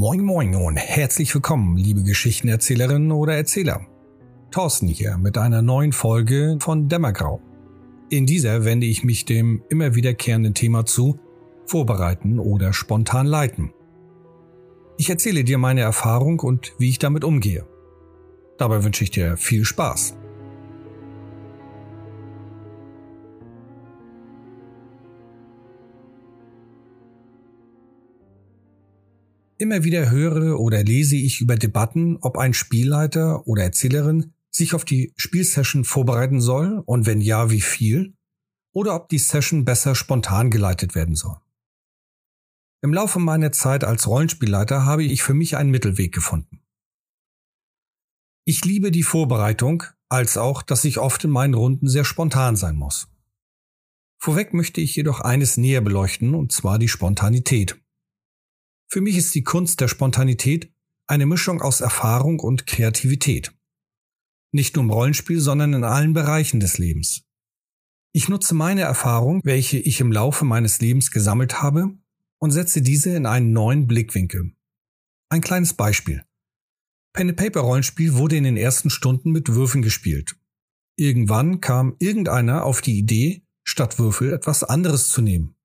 Moin Moin und herzlich willkommen, liebe Geschichtenerzählerinnen oder Erzähler. Thorsten hier mit einer neuen Folge von Dämmergrau. In dieser wende ich mich dem immer wiederkehrenden Thema zu, vorbereiten oder spontan leiten. Ich erzähle dir meine Erfahrung und wie ich damit umgehe. Dabei wünsche ich dir viel Spaß. Immer wieder höre oder lese ich über Debatten, ob ein Spielleiter oder Erzählerin sich auf die Spielsession vorbereiten soll und wenn ja, wie viel, oder ob die Session besser spontan geleitet werden soll. Im Laufe meiner Zeit als Rollenspielleiter habe ich für mich einen Mittelweg gefunden. Ich liebe die Vorbereitung, als auch, dass ich oft in meinen Runden sehr spontan sein muss. Vorweg möchte ich jedoch eines näher beleuchten, und zwar die Spontanität. Für mich ist die Kunst der Spontanität eine Mischung aus Erfahrung und Kreativität. Nicht nur im Rollenspiel, sondern in allen Bereichen des Lebens. Ich nutze meine Erfahrung, welche ich im Laufe meines Lebens gesammelt habe, und setze diese in einen neuen Blickwinkel. Ein kleines Beispiel. Pen Paper Rollenspiel wurde in den ersten Stunden mit Würfeln gespielt. Irgendwann kam irgendeiner auf die Idee, statt Würfel etwas anderes zu nehmen.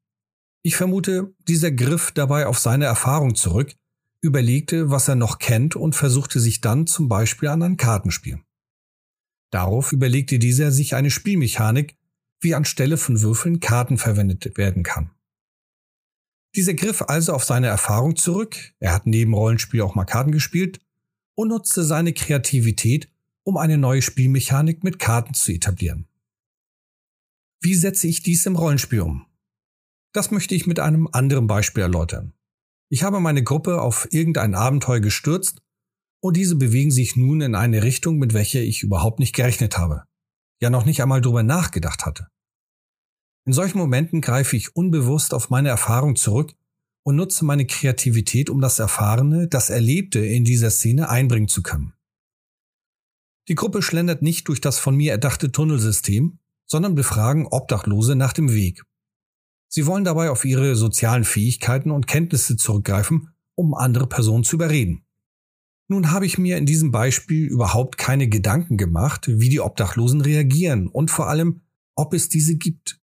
Ich vermute, dieser griff dabei auf seine Erfahrung zurück, überlegte, was er noch kennt und versuchte sich dann zum Beispiel an ein Kartenspiel. Darauf überlegte dieser sich eine Spielmechanik, wie anstelle von Würfeln Karten verwendet werden kann. Dieser griff also auf seine Erfahrung zurück, er hat neben Rollenspiel auch mal Karten gespielt und nutzte seine Kreativität, um eine neue Spielmechanik mit Karten zu etablieren. Wie setze ich dies im Rollenspiel um? Das möchte ich mit einem anderen Beispiel erläutern. Ich habe meine Gruppe auf irgendein Abenteuer gestürzt und diese bewegen sich nun in eine Richtung, mit welcher ich überhaupt nicht gerechnet habe, ja noch nicht einmal darüber nachgedacht hatte. In solchen Momenten greife ich unbewusst auf meine Erfahrung zurück und nutze meine Kreativität, um das Erfahrene, das Erlebte in dieser Szene einbringen zu können. Die Gruppe schlendert nicht durch das von mir erdachte Tunnelsystem, sondern befragen Obdachlose nach dem Weg. Sie wollen dabei auf ihre sozialen Fähigkeiten und Kenntnisse zurückgreifen, um andere Personen zu überreden. Nun habe ich mir in diesem Beispiel überhaupt keine Gedanken gemacht, wie die Obdachlosen reagieren und vor allem, ob es diese gibt.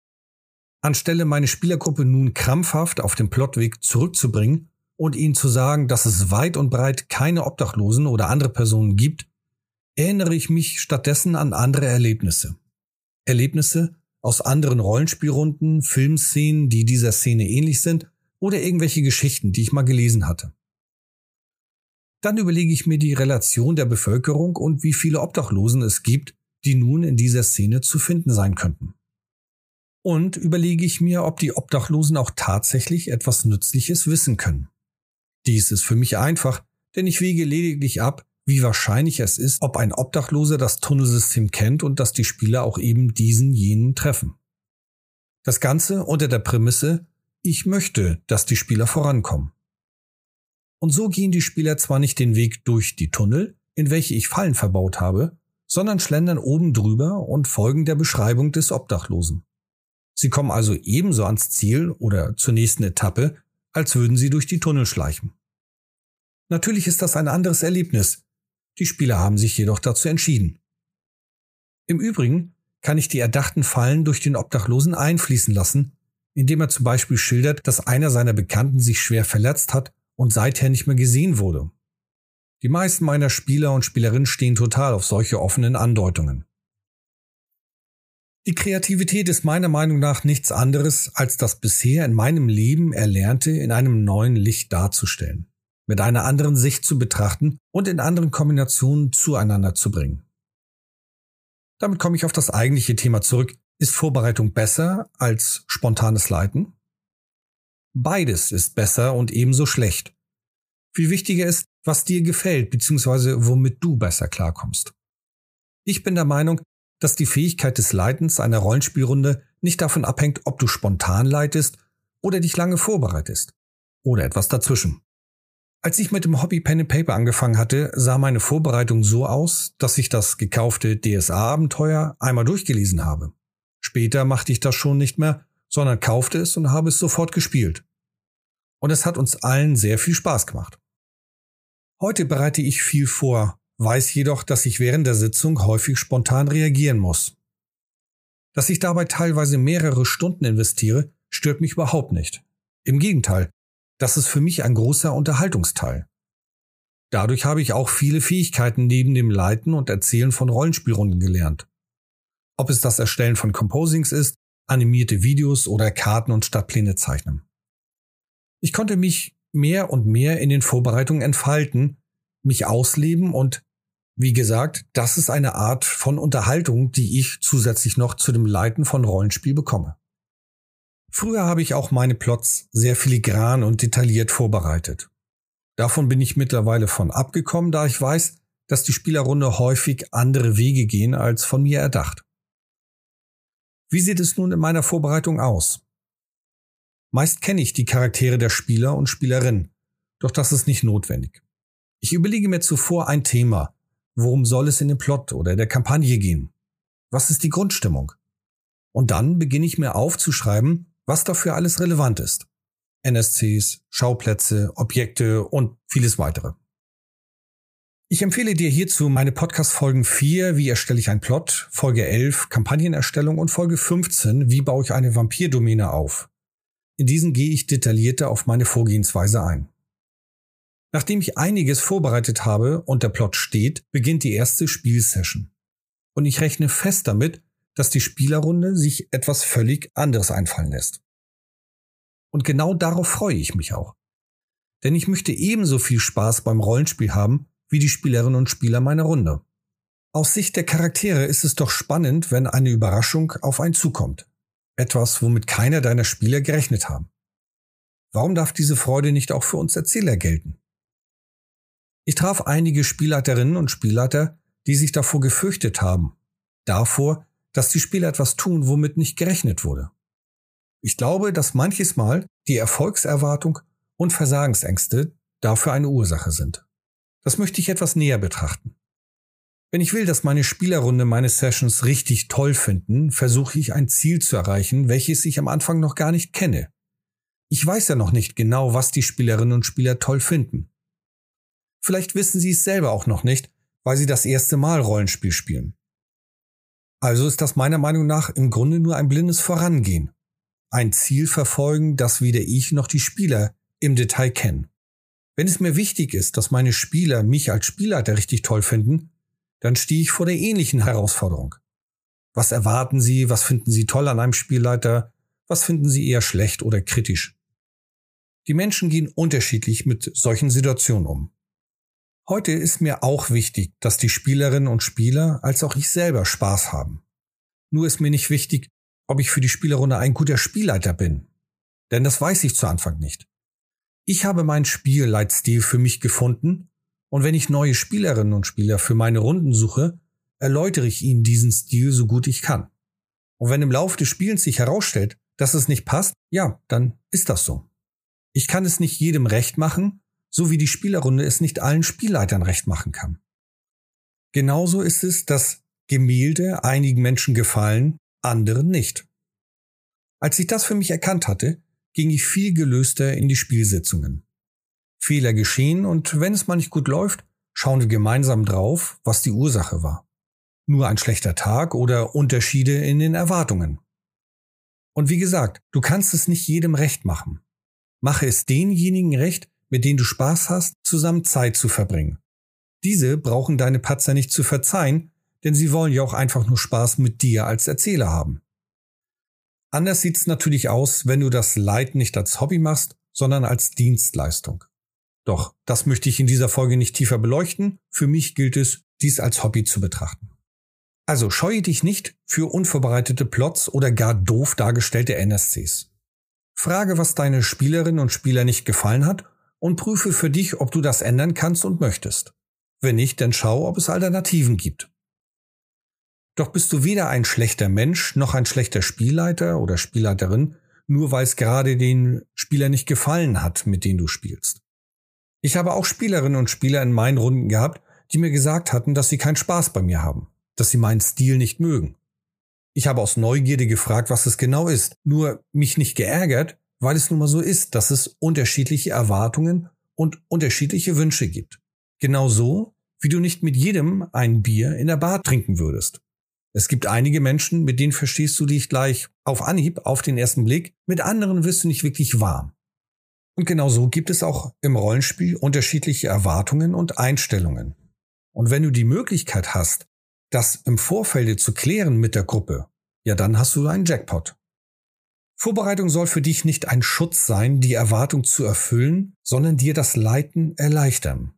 Anstelle meine Spielergruppe nun krampfhaft auf den Plotweg zurückzubringen und ihnen zu sagen, dass es weit und breit keine Obdachlosen oder andere Personen gibt, erinnere ich mich stattdessen an andere Erlebnisse. Erlebnisse, aus anderen Rollenspielrunden, Filmszenen, die dieser Szene ähnlich sind, oder irgendwelche Geschichten, die ich mal gelesen hatte. Dann überlege ich mir die Relation der Bevölkerung und wie viele Obdachlosen es gibt, die nun in dieser Szene zu finden sein könnten. Und überlege ich mir, ob die Obdachlosen auch tatsächlich etwas Nützliches wissen können. Dies ist für mich einfach, denn ich wege lediglich ab, wie wahrscheinlich es ist, ob ein Obdachloser das Tunnelsystem kennt und dass die Spieler auch eben diesen jenen treffen. Das Ganze unter der Prämisse, ich möchte, dass die Spieler vorankommen. Und so gehen die Spieler zwar nicht den Weg durch die Tunnel, in welche ich Fallen verbaut habe, sondern schlendern oben drüber und folgen der Beschreibung des Obdachlosen. Sie kommen also ebenso ans Ziel oder zur nächsten Etappe, als würden sie durch die Tunnel schleichen. Natürlich ist das ein anderes Erlebnis, die Spieler haben sich jedoch dazu entschieden. Im Übrigen kann ich die erdachten Fallen durch den Obdachlosen einfließen lassen, indem er zum Beispiel schildert, dass einer seiner Bekannten sich schwer verletzt hat und seither nicht mehr gesehen wurde. Die meisten meiner Spieler und Spielerinnen stehen total auf solche offenen Andeutungen. Die Kreativität ist meiner Meinung nach nichts anderes, als das bisher in meinem Leben Erlernte in einem neuen Licht darzustellen mit einer anderen Sicht zu betrachten und in anderen Kombinationen zueinander zu bringen. Damit komme ich auf das eigentliche Thema zurück. Ist Vorbereitung besser als spontanes Leiten? Beides ist besser und ebenso schlecht. Viel wichtiger ist, was dir gefällt bzw. womit du besser klarkommst. Ich bin der Meinung, dass die Fähigkeit des Leitens einer Rollenspielrunde nicht davon abhängt, ob du spontan leitest oder dich lange vorbereitest oder etwas dazwischen. Als ich mit dem Hobby Pen and Paper angefangen hatte, sah meine Vorbereitung so aus, dass ich das gekaufte DSA-Abenteuer einmal durchgelesen habe. Später machte ich das schon nicht mehr, sondern kaufte es und habe es sofort gespielt. Und es hat uns allen sehr viel Spaß gemacht. Heute bereite ich viel vor, weiß jedoch, dass ich während der Sitzung häufig spontan reagieren muss. Dass ich dabei teilweise mehrere Stunden investiere, stört mich überhaupt nicht. Im Gegenteil, das ist für mich ein großer Unterhaltungsteil. Dadurch habe ich auch viele Fähigkeiten neben dem Leiten und Erzählen von Rollenspielrunden gelernt. Ob es das Erstellen von Composings ist, animierte Videos oder Karten und Stadtpläne zeichnen. Ich konnte mich mehr und mehr in den Vorbereitungen entfalten, mich ausleben und wie gesagt, das ist eine Art von Unterhaltung, die ich zusätzlich noch zu dem Leiten von Rollenspiel bekomme. Früher habe ich auch meine Plots sehr filigran und detailliert vorbereitet. Davon bin ich mittlerweile von abgekommen, da ich weiß, dass die Spielerrunde häufig andere Wege gehen als von mir erdacht. Wie sieht es nun in meiner Vorbereitung aus? Meist kenne ich die Charaktere der Spieler und Spielerinnen, doch das ist nicht notwendig. Ich überlege mir zuvor ein Thema. Worum soll es in dem Plot oder der Kampagne gehen? Was ist die Grundstimmung? Und dann beginne ich mir aufzuschreiben, was dafür alles relevant ist. NSCs, Schauplätze, Objekte und vieles weitere. Ich empfehle dir hierzu meine Podcast-Folgen 4, wie erstelle ich einen Plot, Folge 11, Kampagnenerstellung und Folge 15, wie baue ich eine Vampirdomäne auf. In diesen gehe ich detaillierter auf meine Vorgehensweise ein. Nachdem ich einiges vorbereitet habe und der Plot steht, beginnt die erste Spielsession. Und ich rechne fest damit, dass die Spielerrunde sich etwas völlig anderes einfallen lässt. Und genau darauf freue ich mich auch. Denn ich möchte ebenso viel Spaß beim Rollenspiel haben wie die Spielerinnen und Spieler meiner Runde. Aus Sicht der Charaktere ist es doch spannend, wenn eine Überraschung auf einen zukommt. Etwas, womit keiner deiner Spieler gerechnet haben. Warum darf diese Freude nicht auch für uns Erzähler gelten? Ich traf einige Spielleiterinnen und Spielleiter, die sich davor gefürchtet haben. Davor, dass die Spieler etwas tun, womit nicht gerechnet wurde. Ich glaube, dass manches Mal die Erfolgserwartung und Versagensängste dafür eine Ursache sind. Das möchte ich etwas näher betrachten. Wenn ich will, dass meine Spielerrunde meine Sessions richtig toll finden, versuche ich ein Ziel zu erreichen, welches ich am Anfang noch gar nicht kenne. Ich weiß ja noch nicht genau, was die Spielerinnen und Spieler toll finden. Vielleicht wissen sie es selber auch noch nicht, weil sie das erste Mal Rollenspiel spielen. Also ist das meiner Meinung nach im Grunde nur ein blindes Vorangehen. Ein Ziel verfolgen, das weder ich noch die Spieler im Detail kennen. Wenn es mir wichtig ist, dass meine Spieler mich als Spielleiter richtig toll finden, dann stehe ich vor der ähnlichen Herausforderung. Was erwarten Sie? Was finden Sie toll an einem Spielleiter? Was finden Sie eher schlecht oder kritisch? Die Menschen gehen unterschiedlich mit solchen Situationen um. Heute ist mir auch wichtig, dass die Spielerinnen und Spieler als auch ich selber Spaß haben. Nur ist mir nicht wichtig, ob ich für die Spielerrunde ein guter Spielleiter bin. Denn das weiß ich zu Anfang nicht. Ich habe meinen Spielleitstil für mich gefunden und wenn ich neue Spielerinnen und Spieler für meine Runden suche, erläutere ich ihnen diesen Stil so gut ich kann. Und wenn im Laufe des Spielens sich herausstellt, dass es nicht passt, ja, dann ist das so. Ich kann es nicht jedem recht machen, so wie die Spielerrunde es nicht allen Spielleitern recht machen kann. Genauso ist es, dass Gemälde einigen Menschen gefallen, anderen nicht. Als ich das für mich erkannt hatte, ging ich viel gelöster in die Spielsitzungen. Fehler geschehen und wenn es mal nicht gut läuft, schauen wir gemeinsam drauf, was die Ursache war. Nur ein schlechter Tag oder Unterschiede in den Erwartungen. Und wie gesagt, du kannst es nicht jedem recht machen. Mache es denjenigen recht, mit denen du Spaß hast, zusammen Zeit zu verbringen. Diese brauchen deine Patzer nicht zu verzeihen, denn sie wollen ja auch einfach nur Spaß mit dir als Erzähler haben. Anders sieht's natürlich aus, wenn du das Leid nicht als Hobby machst, sondern als Dienstleistung. Doch das möchte ich in dieser Folge nicht tiefer beleuchten. Für mich gilt es, dies als Hobby zu betrachten. Also scheue dich nicht für unvorbereitete Plots oder gar doof dargestellte NSCs. Frage, was deine Spielerinnen und Spieler nicht gefallen hat und prüfe für dich, ob du das ändern kannst und möchtest. Wenn nicht, dann schau, ob es Alternativen gibt. Doch bist du weder ein schlechter Mensch noch ein schlechter Spielleiter oder Spielleiterin, nur weil es gerade den Spieler nicht gefallen hat, mit denen du spielst. Ich habe auch Spielerinnen und Spieler in meinen Runden gehabt, die mir gesagt hatten, dass sie keinen Spaß bei mir haben, dass sie meinen Stil nicht mögen. Ich habe aus Neugierde gefragt, was es genau ist, nur mich nicht geärgert, weil es nun mal so ist, dass es unterschiedliche Erwartungen und unterschiedliche Wünsche gibt. Genauso, wie du nicht mit jedem ein Bier in der Bar trinken würdest. Es gibt einige Menschen, mit denen verstehst du dich gleich auf Anhieb, auf den ersten Blick, mit anderen wirst du nicht wirklich warm. Und genauso gibt es auch im Rollenspiel unterschiedliche Erwartungen und Einstellungen. Und wenn du die Möglichkeit hast, das im Vorfeld zu klären mit der Gruppe, ja dann hast du einen Jackpot. Vorbereitung soll für dich nicht ein Schutz sein, die Erwartung zu erfüllen, sondern dir das Leiten erleichtern.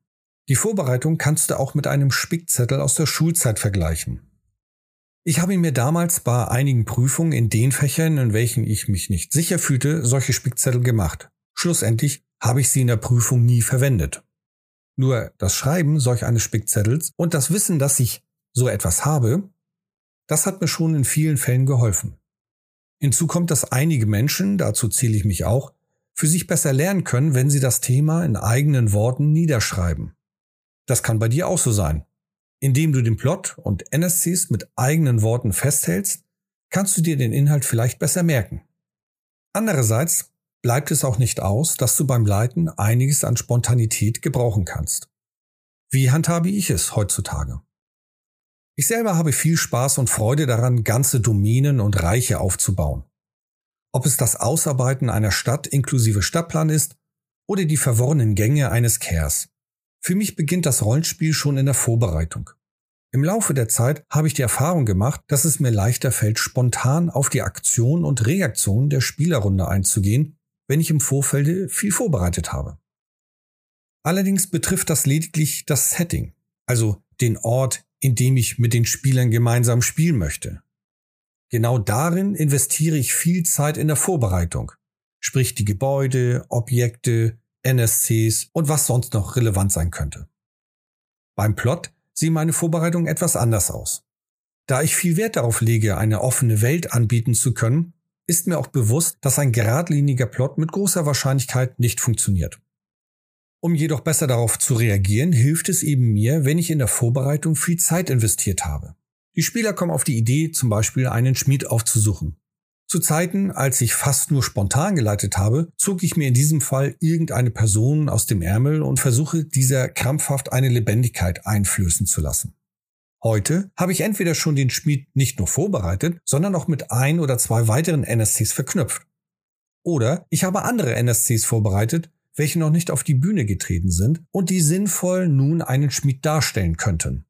Die Vorbereitung kannst du auch mit einem Spickzettel aus der Schulzeit vergleichen. Ich habe mir damals bei einigen Prüfungen in den Fächern, in welchen ich mich nicht sicher fühlte, solche Spickzettel gemacht. Schlussendlich habe ich sie in der Prüfung nie verwendet. Nur das Schreiben solch eines Spickzettels und das Wissen, dass ich so etwas habe, das hat mir schon in vielen Fällen geholfen. Hinzu kommt, dass einige Menschen, dazu zähle ich mich auch, für sich besser lernen können, wenn sie das Thema in eigenen Worten niederschreiben. Das kann bei dir auch so sein. Indem du den Plot und NSCs mit eigenen Worten festhältst, kannst du dir den Inhalt vielleicht besser merken. Andererseits bleibt es auch nicht aus, dass du beim Leiten einiges an Spontanität gebrauchen kannst. Wie handhabe ich es heutzutage? Ich selber habe viel Spaß und Freude daran, ganze Domänen und Reiche aufzubauen. Ob es das Ausarbeiten einer Stadt inklusive Stadtplan ist oder die verworrenen Gänge eines Kers. Für mich beginnt das Rollenspiel schon in der Vorbereitung. Im Laufe der Zeit habe ich die Erfahrung gemacht, dass es mir leichter fällt, spontan auf die Aktion und Reaktion der Spielerrunde einzugehen, wenn ich im Vorfeld viel vorbereitet habe. Allerdings betrifft das lediglich das Setting, also den Ort, in dem ich mit den Spielern gemeinsam spielen möchte. Genau darin investiere ich viel Zeit in der Vorbereitung, sprich die Gebäude, Objekte, NSCs und was sonst noch relevant sein könnte. Beim Plot sieht meine Vorbereitung etwas anders aus. Da ich viel Wert darauf lege, eine offene Welt anbieten zu können, ist mir auch bewusst, dass ein geradliniger Plot mit großer Wahrscheinlichkeit nicht funktioniert. Um jedoch besser darauf zu reagieren, hilft es eben mir, wenn ich in der Vorbereitung viel Zeit investiert habe. Die Spieler kommen auf die Idee, zum Beispiel einen Schmied aufzusuchen. Zu Zeiten, als ich fast nur spontan geleitet habe, zog ich mir in diesem Fall irgendeine Person aus dem Ärmel und versuche dieser krampfhaft eine Lebendigkeit einflößen zu lassen. Heute habe ich entweder schon den Schmied nicht nur vorbereitet, sondern auch mit ein oder zwei weiteren NSCs verknüpft. Oder ich habe andere NSCs vorbereitet, welche noch nicht auf die Bühne getreten sind und die sinnvoll nun einen Schmied darstellen könnten.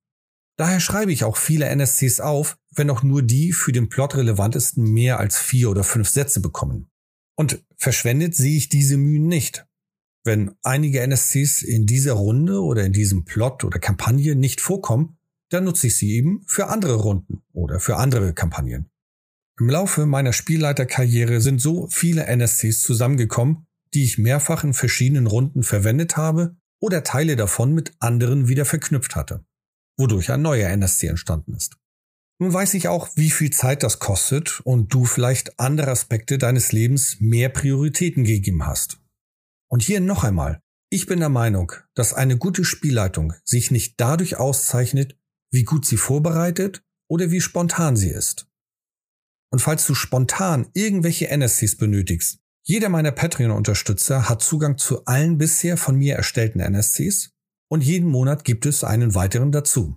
Daher schreibe ich auch viele NSCs auf, wenn auch nur die für den Plot relevantesten mehr als vier oder fünf Sätze bekommen. Und verschwendet sehe ich diese Mühen nicht. Wenn einige NSCs in dieser Runde oder in diesem Plot oder Kampagne nicht vorkommen, dann nutze ich sie eben für andere Runden oder für andere Kampagnen. Im Laufe meiner Spielleiterkarriere sind so viele NSCs zusammengekommen, die ich mehrfach in verschiedenen Runden verwendet habe oder Teile davon mit anderen wieder verknüpft hatte wodurch ein neuer NSC entstanden ist. Nun weiß ich auch, wie viel Zeit das kostet und du vielleicht andere Aspekte deines Lebens mehr Prioritäten gegeben hast. Und hier noch einmal. Ich bin der Meinung, dass eine gute Spielleitung sich nicht dadurch auszeichnet, wie gut sie vorbereitet oder wie spontan sie ist. Und falls du spontan irgendwelche NSCs benötigst, jeder meiner Patreon-Unterstützer hat Zugang zu allen bisher von mir erstellten NSCs und jeden Monat gibt es einen weiteren dazu.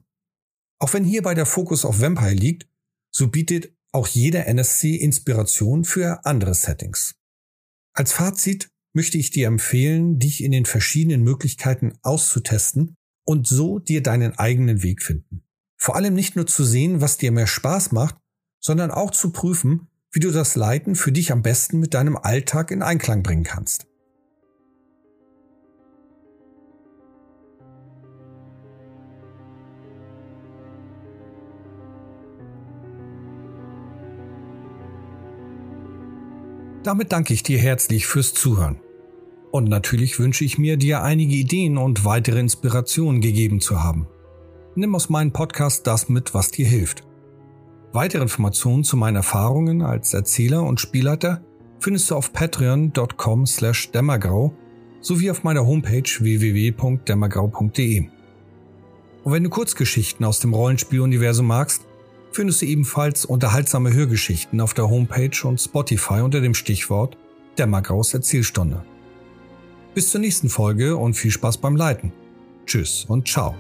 Auch wenn hierbei der Fokus auf Vampire liegt, so bietet auch jeder NSC Inspiration für andere Settings. Als Fazit möchte ich dir empfehlen, dich in den verschiedenen Möglichkeiten auszutesten und so dir deinen eigenen Weg finden. Vor allem nicht nur zu sehen, was dir mehr Spaß macht, sondern auch zu prüfen, wie du das Leiten für dich am besten mit deinem Alltag in Einklang bringen kannst. Damit danke ich dir herzlich fürs Zuhören. Und natürlich wünsche ich mir, dir einige Ideen und weitere Inspirationen gegeben zu haben. Nimm aus meinem Podcast das mit, was dir hilft. Weitere Informationen zu meinen Erfahrungen als Erzähler und Spielleiter findest du auf patreon.com slash dämmergrau sowie auf meiner Homepage www.dämmergrau.de. Und wenn du Kurzgeschichten aus dem Rollenspieluniversum magst, findest du ebenfalls unterhaltsame Hörgeschichten auf der Homepage und Spotify unter dem Stichwort Dämmergraus Erzählstunde. Bis zur nächsten Folge und viel Spaß beim Leiten. Tschüss und ciao.